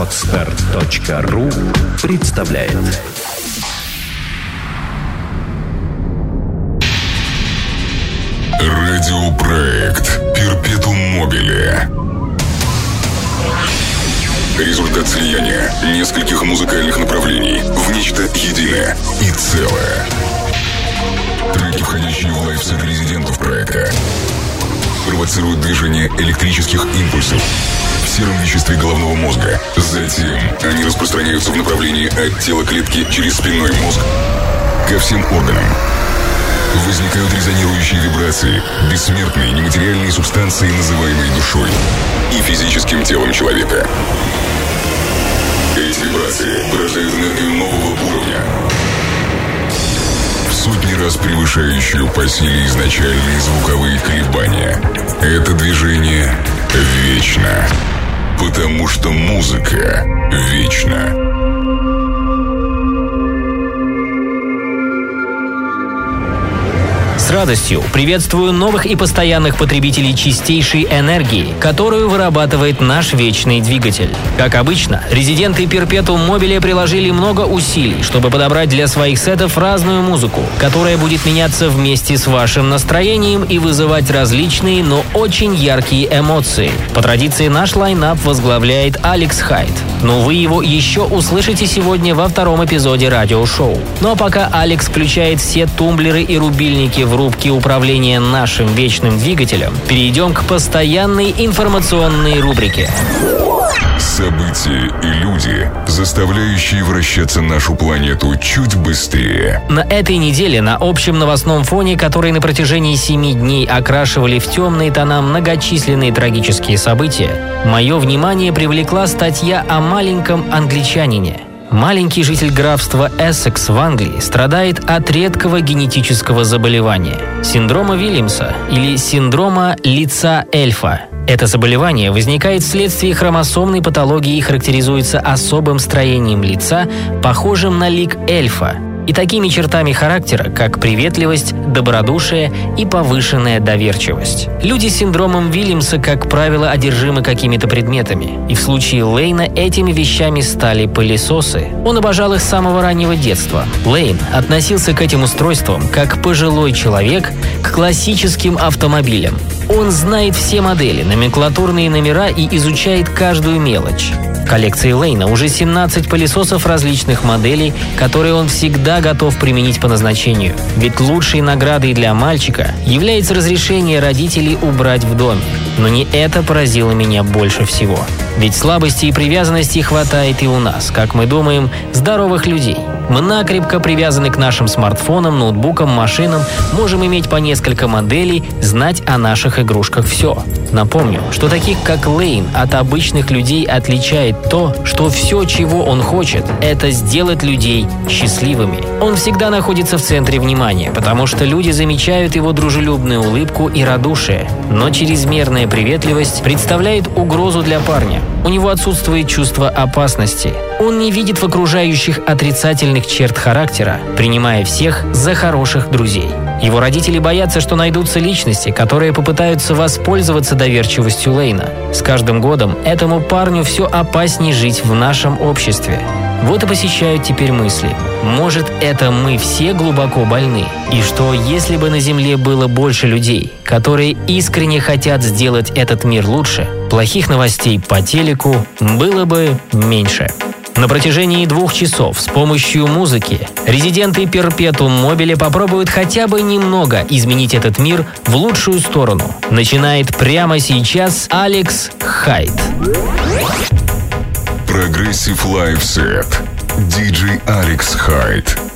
Отстар.ру представляет. Радиопроект Перпетум Мобиле Результат слияния нескольких музыкальных направлений в нечто единое и целое. Треки, входящие в лайфсет резидентов проекта, провоцируют движение электрических импульсов в сером веществе головного мозга. Затем они распространяются в направлении от тела клетки через спинной мозг ко всем органам. Возникают резонирующие вибрации, бессмертные нематериальные субстанции, называемые душой и физическим телом человека. Эти вибрации порождают энергию нового уровня, сотни раз превышающую по силе изначальные звуковые колебания. Это движение вечно, потому что музыка вечна. С радостью приветствую новых и постоянных потребителей чистейшей энергии, которую вырабатывает наш вечный двигатель. Как обычно, резиденты Perpetuum Mobile приложили много усилий, чтобы подобрать для своих сетов разную музыку, которая будет меняться вместе с вашим настроением и вызывать различные, но очень яркие эмоции. По традиции наш лайнап возглавляет Алекс Хайт, но вы его еще услышите сегодня во втором эпизоде радиошоу. Ну а пока Алекс включает все тумблеры и рубильники в рубке управления нашим вечным двигателем, перейдем к постоянной информационной рубрике. События и люди, заставляющие вращаться нашу планету чуть быстрее. На этой неделе на общем новостном фоне, который на протяжении семи дней окрашивали в темные тона многочисленные трагические события, мое внимание привлекла статья о маленьком англичанине – Маленький житель графства Эссекс в Англии страдает от редкого генетического заболевания – синдрома Вильямса или синдрома лица эльфа. Это заболевание возникает вследствие хромосомной патологии и характеризуется особым строением лица, похожим на лик эльфа – и такими чертами характера, как приветливость, добродушие и повышенная доверчивость. Люди с синдромом Вильямса, как правило, одержимы какими-то предметами. И в случае Лейна этими вещами стали пылесосы. Он обожал их с самого раннего детства. Лейн относился к этим устройствам как пожилой человек к классическим автомобилям. Он знает все модели, номенклатурные номера и изучает каждую мелочь коллекции Лейна уже 17 пылесосов различных моделей, которые он всегда готов применить по назначению. Ведь лучшей наградой для мальчика является разрешение родителей убрать в доме. Но не это поразило меня больше всего. Ведь слабости и привязанности хватает и у нас, как мы думаем, здоровых людей – мы накрепко привязаны к нашим смартфонам, ноутбукам, машинам, можем иметь по несколько моделей, знать о наших игрушках все. Напомню, что таких как Лейн от обычных людей отличает то, что все, чего он хочет, это сделать людей счастливыми. Он всегда находится в центре внимания, потому что люди замечают его дружелюбную улыбку и радушие. Но чрезмерная приветливость представляет угрозу для парня. У него отсутствует чувство опасности. Он не видит в окружающих отрицательных черт характера, принимая всех за хороших друзей. Его родители боятся, что найдутся личности, которые попытаются воспользоваться доверчивостью Лейна. С каждым годом этому парню все опаснее жить в нашем обществе. Вот и посещают теперь мысли. Может, это мы все глубоко больны? И что, если бы на Земле было больше людей, которые искренне хотят сделать этот мир лучше, плохих новостей по телеку было бы меньше. На протяжении двух часов с помощью музыки резиденты Перпетум Мобиле попробуют хотя бы немного изменить этот мир в лучшую сторону. Начинает прямо сейчас Алекс Хайт. Progressive Live Set. Диджей Алекс Хайт.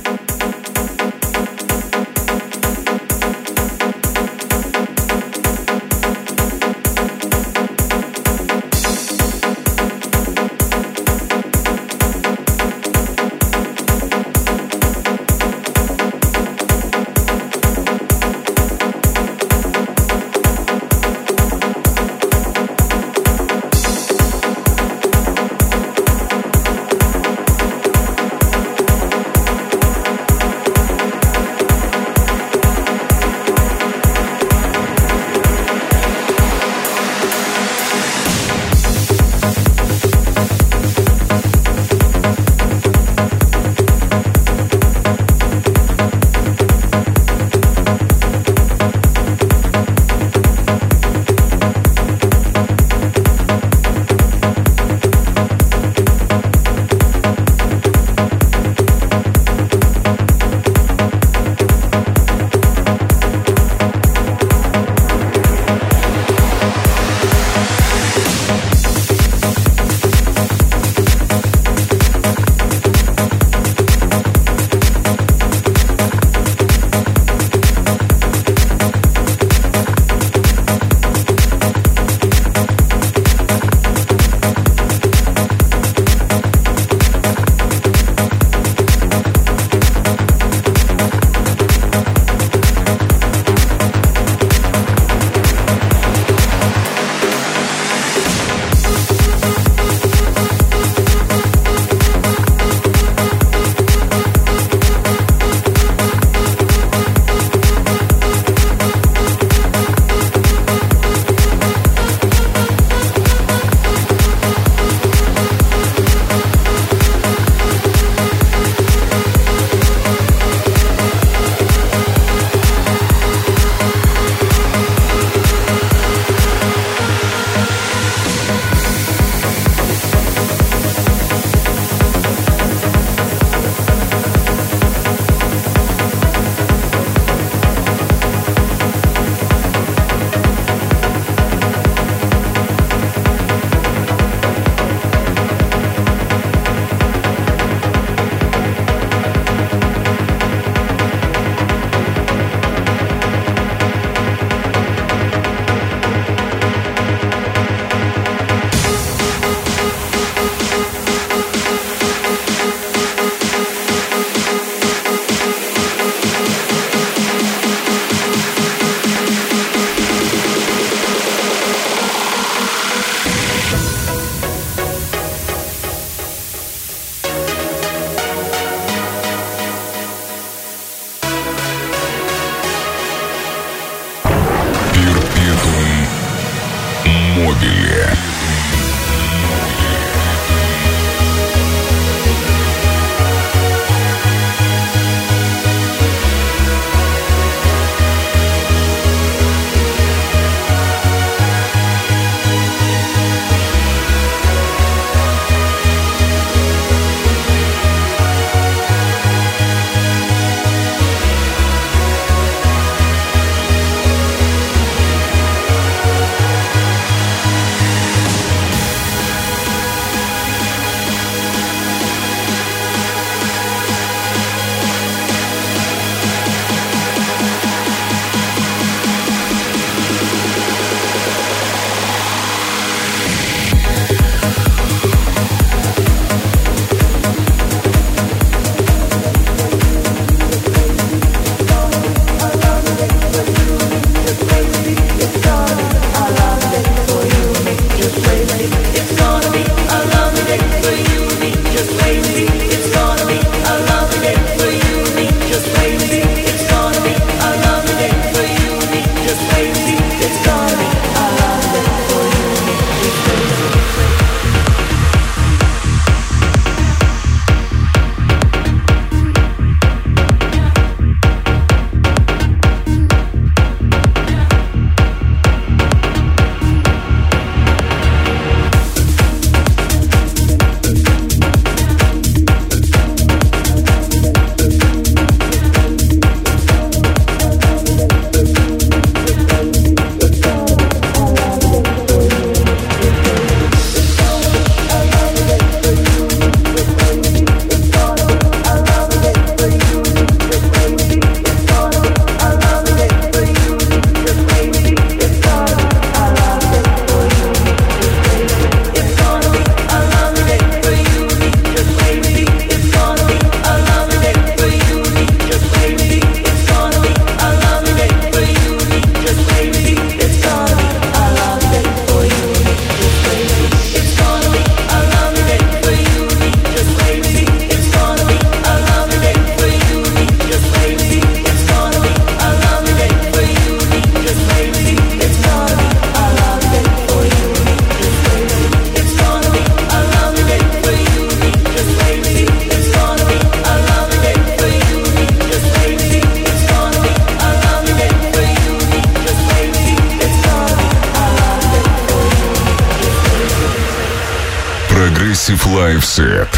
Set.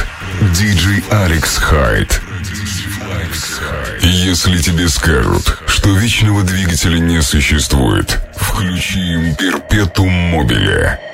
DJ Алекс Хайт. Если тебе скажут, что вечного двигателя не существует, включи им перпетум мобиле.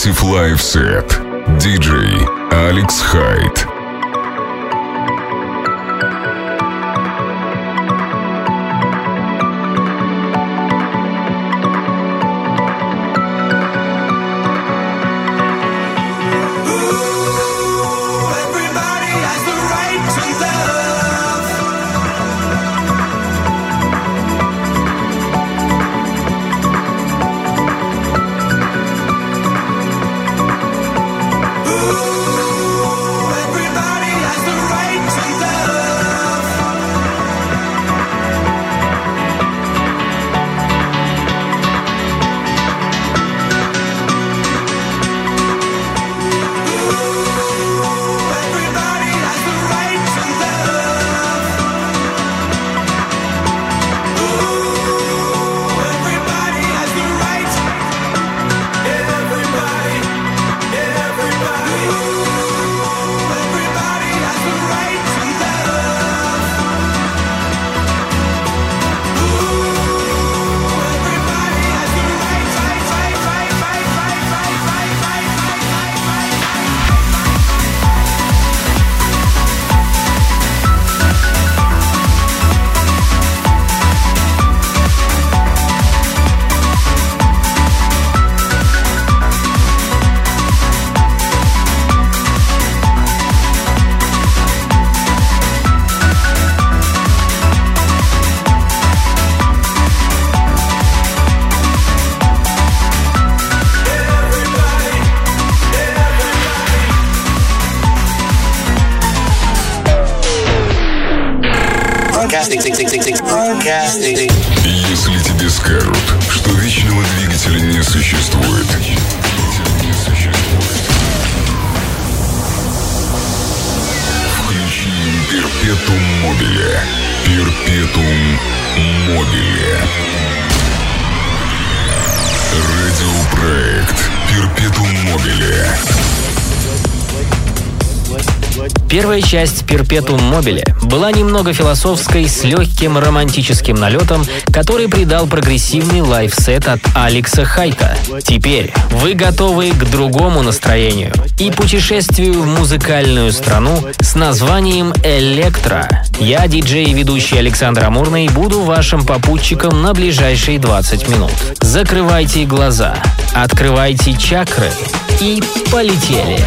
Progressive Live Set. DJ Алекс Хайт. Если часть «Перпетум мобиле» была немного философской с легким романтическим налетом, который придал прогрессивный лайфсет от Алекса Хайта. Теперь вы готовы к другому настроению и путешествию в музыкальную страну с названием «Электро». Я, диджей и ведущий Александр Амурный, буду вашим попутчиком на ближайшие 20 минут. Закрывайте глаза, открывайте чакры и полетели.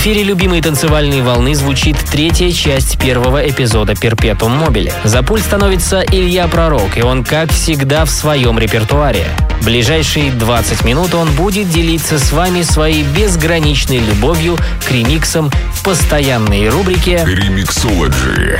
Эфире любимой танцевальной волны звучит третья часть первого эпизода «Перпетум Мобиле». За пульт становится Илья Пророк, и он, как всегда, в своем репертуаре. В ближайшие 20 минут он будет делиться с вами своей безграничной любовью к ремиксам в постоянной рубрике «Ремиксологи».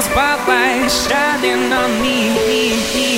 spotlight shining on me.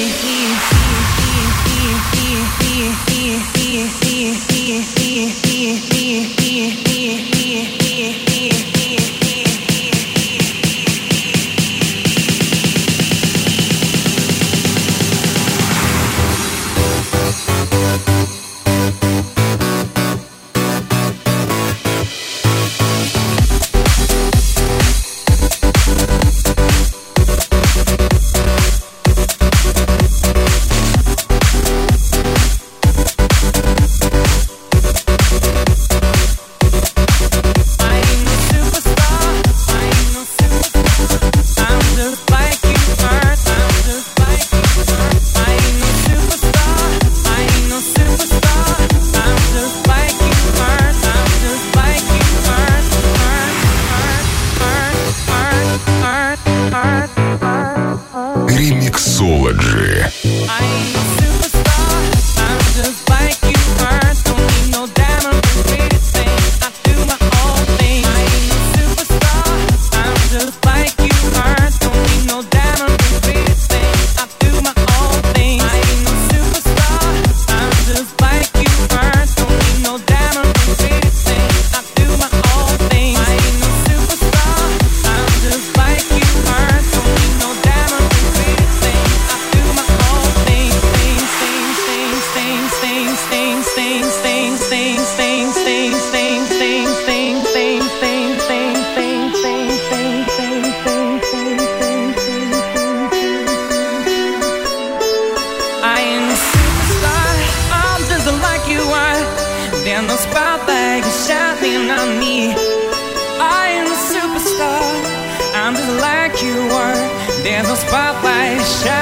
pra baixar.